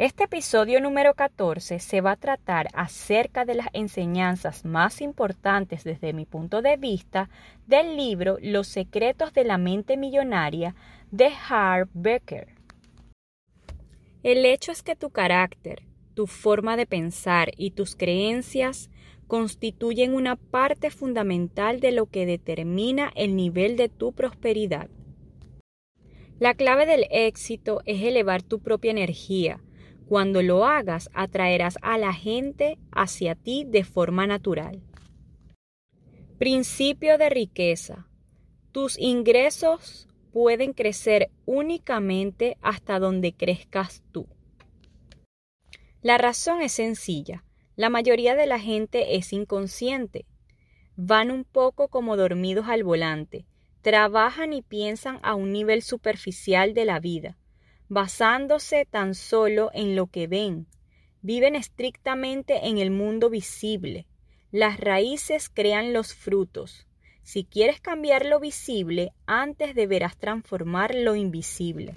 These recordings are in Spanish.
Este episodio número 14 se va a tratar acerca de las enseñanzas más importantes desde mi punto de vista del libro Los secretos de la mente millonaria de Harv Becker. El hecho es que tu carácter, tu forma de pensar y tus creencias constituyen una parte fundamental de lo que determina el nivel de tu prosperidad. La clave del éxito es elevar tu propia energía, cuando lo hagas, atraerás a la gente hacia ti de forma natural. Principio de riqueza. Tus ingresos pueden crecer únicamente hasta donde crezcas tú. La razón es sencilla. La mayoría de la gente es inconsciente. Van un poco como dormidos al volante. Trabajan y piensan a un nivel superficial de la vida basándose tan solo en lo que ven. Viven estrictamente en el mundo visible. Las raíces crean los frutos. Si quieres cambiar lo visible, antes deberás transformar lo invisible.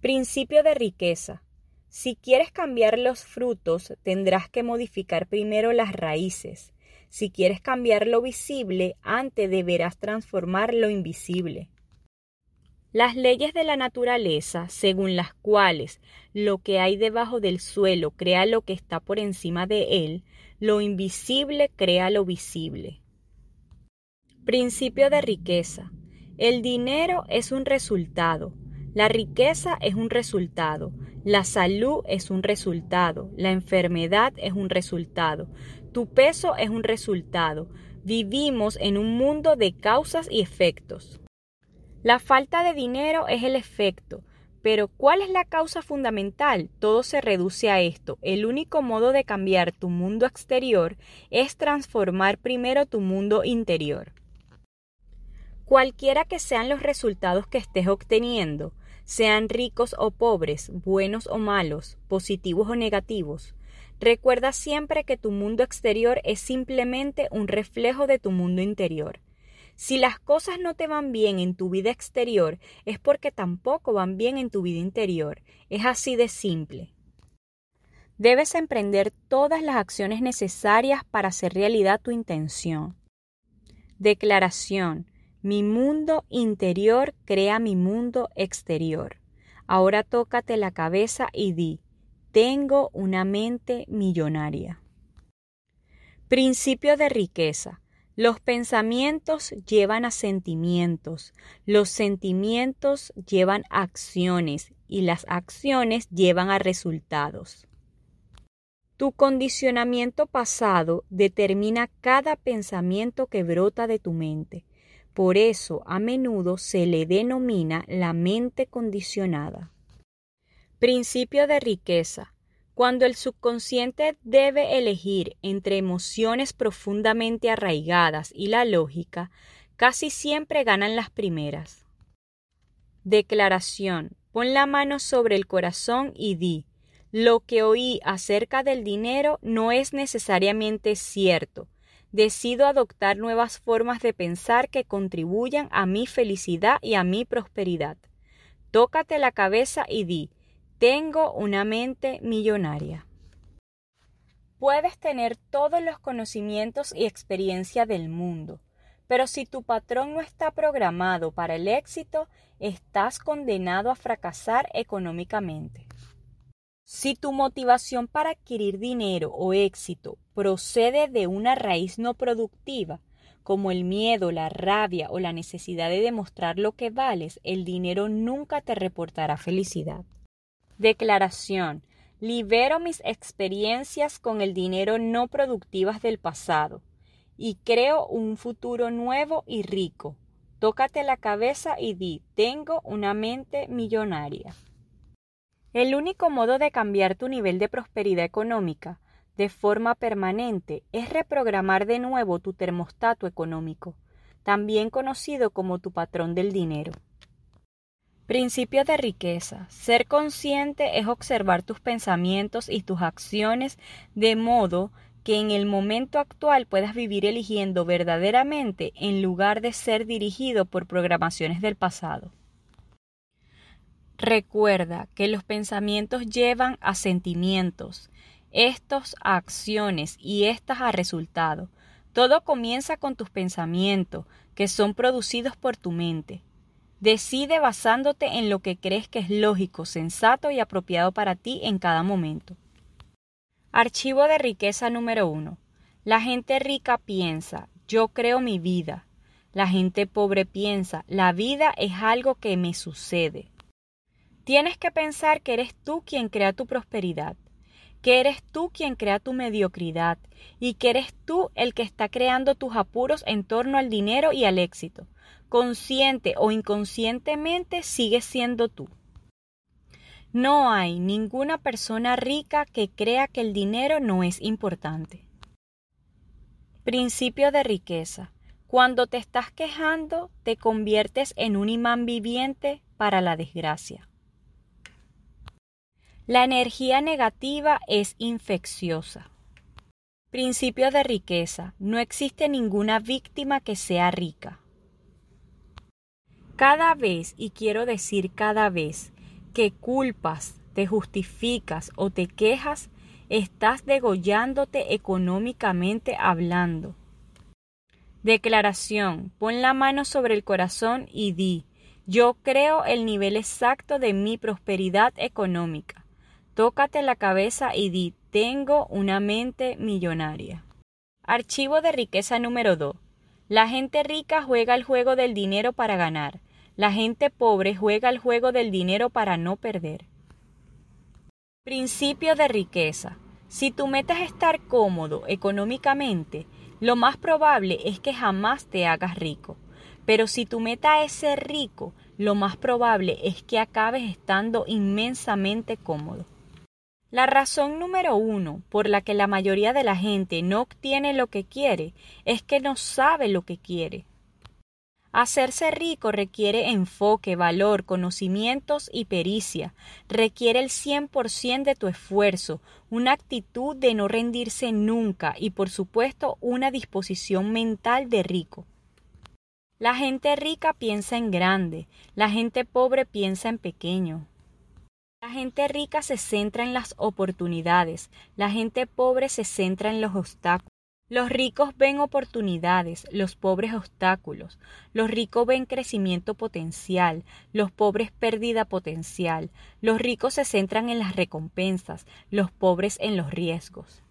Principio de riqueza. Si quieres cambiar los frutos, tendrás que modificar primero las raíces. Si quieres cambiar lo visible, antes deberás transformar lo invisible. Las leyes de la naturaleza, según las cuales lo que hay debajo del suelo crea lo que está por encima de él, lo invisible crea lo visible. Principio de riqueza. El dinero es un resultado, la riqueza es un resultado, la salud es un resultado, la enfermedad es un resultado, tu peso es un resultado. Vivimos en un mundo de causas y efectos. La falta de dinero es el efecto, pero ¿cuál es la causa fundamental? Todo se reduce a esto. El único modo de cambiar tu mundo exterior es transformar primero tu mundo interior. Cualquiera que sean los resultados que estés obteniendo, sean ricos o pobres, buenos o malos, positivos o negativos, recuerda siempre que tu mundo exterior es simplemente un reflejo de tu mundo interior. Si las cosas no te van bien en tu vida exterior, es porque tampoco van bien en tu vida interior. Es así de simple. Debes emprender todas las acciones necesarias para hacer realidad tu intención. Declaración. Mi mundo interior crea mi mundo exterior. Ahora tócate la cabeza y di, tengo una mente millonaria. Principio de riqueza. Los pensamientos llevan a sentimientos, los sentimientos llevan a acciones y las acciones llevan a resultados. Tu condicionamiento pasado determina cada pensamiento que brota de tu mente. Por eso a menudo se le denomina la mente condicionada. Principio de riqueza. Cuando el subconsciente debe elegir entre emociones profundamente arraigadas y la lógica, casi siempre ganan las primeras. Declaración. Pon la mano sobre el corazón y di, lo que oí acerca del dinero no es necesariamente cierto. Decido adoptar nuevas formas de pensar que contribuyan a mi felicidad y a mi prosperidad. Tócate la cabeza y di, tengo una mente millonaria. Puedes tener todos los conocimientos y experiencia del mundo, pero si tu patrón no está programado para el éxito, estás condenado a fracasar económicamente. Si tu motivación para adquirir dinero o éxito procede de una raíz no productiva, como el miedo, la rabia o la necesidad de demostrar lo que vales, el dinero nunca te reportará felicidad. Declaración. Libero mis experiencias con el dinero no productivas del pasado y creo un futuro nuevo y rico. Tócate la cabeza y di, tengo una mente millonaria. El único modo de cambiar tu nivel de prosperidad económica de forma permanente es reprogramar de nuevo tu termostato económico, también conocido como tu patrón del dinero. Principio de riqueza. Ser consciente es observar tus pensamientos y tus acciones de modo que en el momento actual puedas vivir eligiendo verdaderamente en lugar de ser dirigido por programaciones del pasado. Recuerda que los pensamientos llevan a sentimientos, estos a acciones y estas a resultados. Todo comienza con tus pensamientos, que son producidos por tu mente. Decide basándote en lo que crees que es lógico, sensato y apropiado para ti en cada momento. Archivo de riqueza número 1. La gente rica piensa, yo creo mi vida. La gente pobre piensa, la vida es algo que me sucede. Tienes que pensar que eres tú quien crea tu prosperidad, que eres tú quien crea tu mediocridad y que eres tú el que está creando tus apuros en torno al dinero y al éxito. Consciente o inconscientemente sigues siendo tú. No hay ninguna persona rica que crea que el dinero no es importante. Principio de riqueza. Cuando te estás quejando, te conviertes en un imán viviente para la desgracia. La energía negativa es infecciosa. Principio de riqueza. No existe ninguna víctima que sea rica. Cada vez, y quiero decir cada vez, que culpas, te justificas o te quejas, estás degollándote económicamente hablando. Declaración. Pon la mano sobre el corazón y di, yo creo el nivel exacto de mi prosperidad económica. Tócate la cabeza y di, tengo una mente millonaria. Archivo de riqueza número 2. La gente rica juega el juego del dinero para ganar. La gente pobre juega el juego del dinero para no perder. Principio de riqueza. Si tu meta es estar cómodo económicamente, lo más probable es que jamás te hagas rico. Pero si tu meta es ser rico, lo más probable es que acabes estando inmensamente cómodo. La razón número uno por la que la mayoría de la gente no obtiene lo que quiere es que no sabe lo que quiere. Hacerse rico requiere enfoque, valor, conocimientos y pericia. Requiere el 100% de tu esfuerzo, una actitud de no rendirse nunca y por supuesto una disposición mental de rico. La gente rica piensa en grande, la gente pobre piensa en pequeño. La gente rica se centra en las oportunidades, la gente pobre se centra en los obstáculos. Los ricos ven oportunidades, los pobres obstáculos. Los ricos ven crecimiento potencial, los pobres pérdida potencial. Los ricos se centran en las recompensas, los pobres en los riesgos.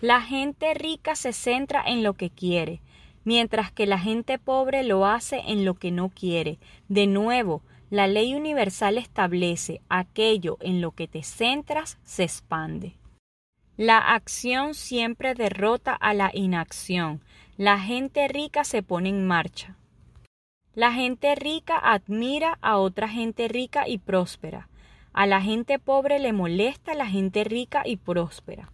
La gente rica se centra en lo que quiere, mientras que la gente pobre lo hace en lo que no quiere. De nuevo, la ley universal establece aquello en lo que te centras se expande. La acción siempre derrota a la inacción. La gente rica se pone en marcha. La gente rica admira a otra gente rica y próspera. A la gente pobre le molesta la gente rica y próspera.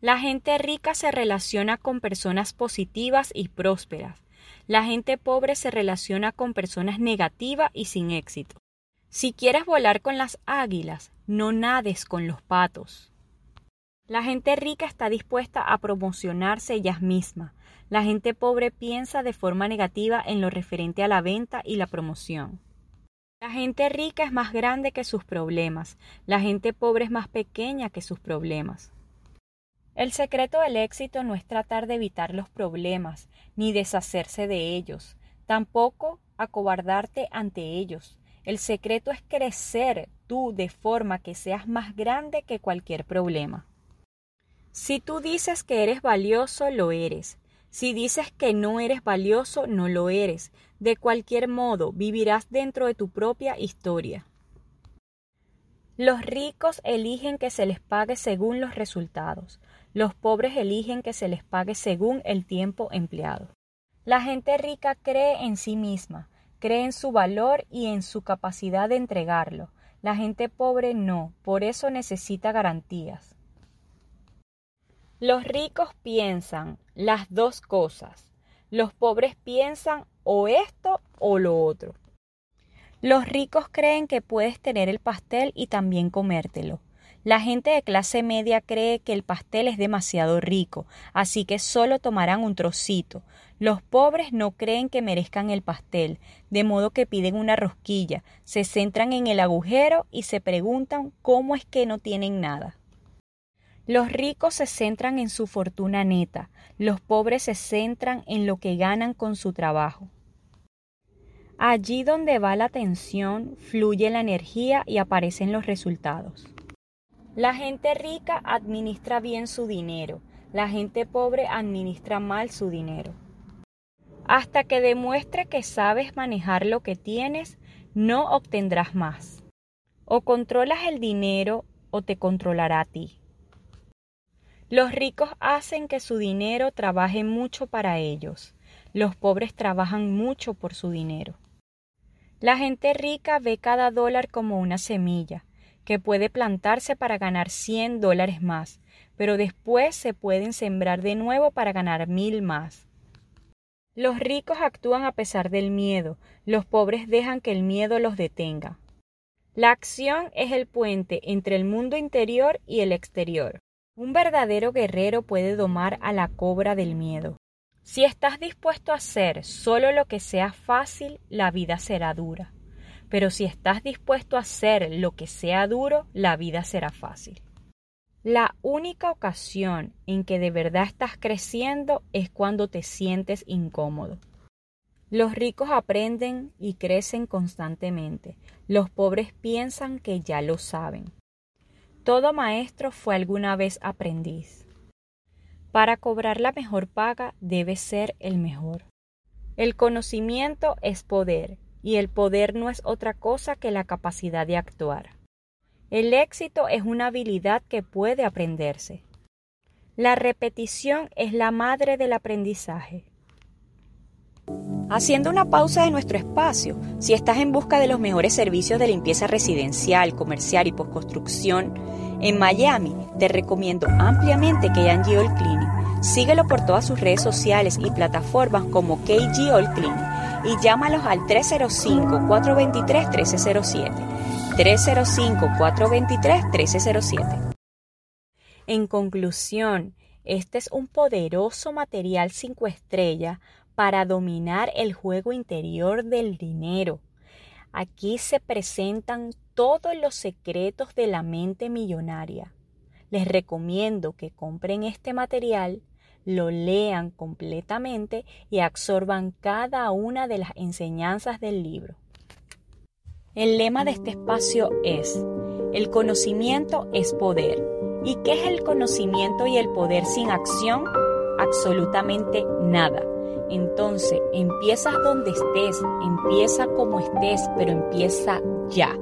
La gente rica se relaciona con personas positivas y prósperas. La gente pobre se relaciona con personas negativas y sin éxito. Si quieres volar con las águilas, no nades con los patos. La gente rica está dispuesta a promocionarse ellas mismas. La gente pobre piensa de forma negativa en lo referente a la venta y la promoción. La gente rica es más grande que sus problemas. La gente pobre es más pequeña que sus problemas. El secreto del éxito no es tratar de evitar los problemas, ni deshacerse de ellos, tampoco acobardarte ante ellos. El secreto es crecer tú de forma que seas más grande que cualquier problema. Si tú dices que eres valioso, lo eres. Si dices que no eres valioso, no lo eres. De cualquier modo, vivirás dentro de tu propia historia. Los ricos eligen que se les pague según los resultados. Los pobres eligen que se les pague según el tiempo empleado. La gente rica cree en sí misma, cree en su valor y en su capacidad de entregarlo. La gente pobre no, por eso necesita garantías. Los ricos piensan las dos cosas. Los pobres piensan o esto o lo otro. Los ricos creen que puedes tener el pastel y también comértelo. La gente de clase media cree que el pastel es demasiado rico, así que solo tomarán un trocito. Los pobres no creen que merezcan el pastel, de modo que piden una rosquilla, se centran en el agujero y se preguntan cómo es que no tienen nada. Los ricos se centran en su fortuna neta, los pobres se centran en lo que ganan con su trabajo. Allí donde va la atención, fluye la energía y aparecen los resultados. La gente rica administra bien su dinero, la gente pobre administra mal su dinero. Hasta que demuestre que sabes manejar lo que tienes, no obtendrás más. O controlas el dinero o te controlará a ti. Los ricos hacen que su dinero trabaje mucho para ellos. Los pobres trabajan mucho por su dinero. La gente rica ve cada dólar como una semilla, que puede plantarse para ganar 100 dólares más, pero después se pueden sembrar de nuevo para ganar mil más. Los ricos actúan a pesar del miedo, los pobres dejan que el miedo los detenga. La acción es el puente entre el mundo interior y el exterior. Un verdadero guerrero puede domar a la cobra del miedo. Si estás dispuesto a hacer solo lo que sea fácil, la vida será dura. Pero si estás dispuesto a hacer lo que sea duro, la vida será fácil. La única ocasión en que de verdad estás creciendo es cuando te sientes incómodo. Los ricos aprenden y crecen constantemente. Los pobres piensan que ya lo saben. Todo maestro fue alguna vez aprendiz. Para cobrar la mejor paga debe ser el mejor. El conocimiento es poder y el poder no es otra cosa que la capacidad de actuar. El éxito es una habilidad que puede aprenderse. La repetición es la madre del aprendizaje. Haciendo una pausa de nuestro espacio, si estás en busca de los mejores servicios de limpieza residencial, comercial y postconstrucción, en Miami te recomiendo ampliamente KG All Cleaning. Síguelo por todas sus redes sociales y plataformas como KG All Cleaning y llámalos al 305-423-1307. 305-423-1307. En conclusión, este es un poderoso material 5 estrellas para dominar el juego interior del dinero. Aquí se presentan todos los secretos de la mente millonaria. Les recomiendo que compren este material, lo lean completamente y absorban cada una de las enseñanzas del libro. El lema de este espacio es, el conocimiento es poder. ¿Y qué es el conocimiento y el poder sin acción? Absolutamente nada. Entonces, empiezas donde estés, empieza como estés, pero empieza ya.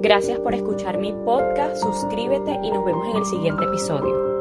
Gracias por escuchar mi podcast, suscríbete y nos vemos en el siguiente episodio.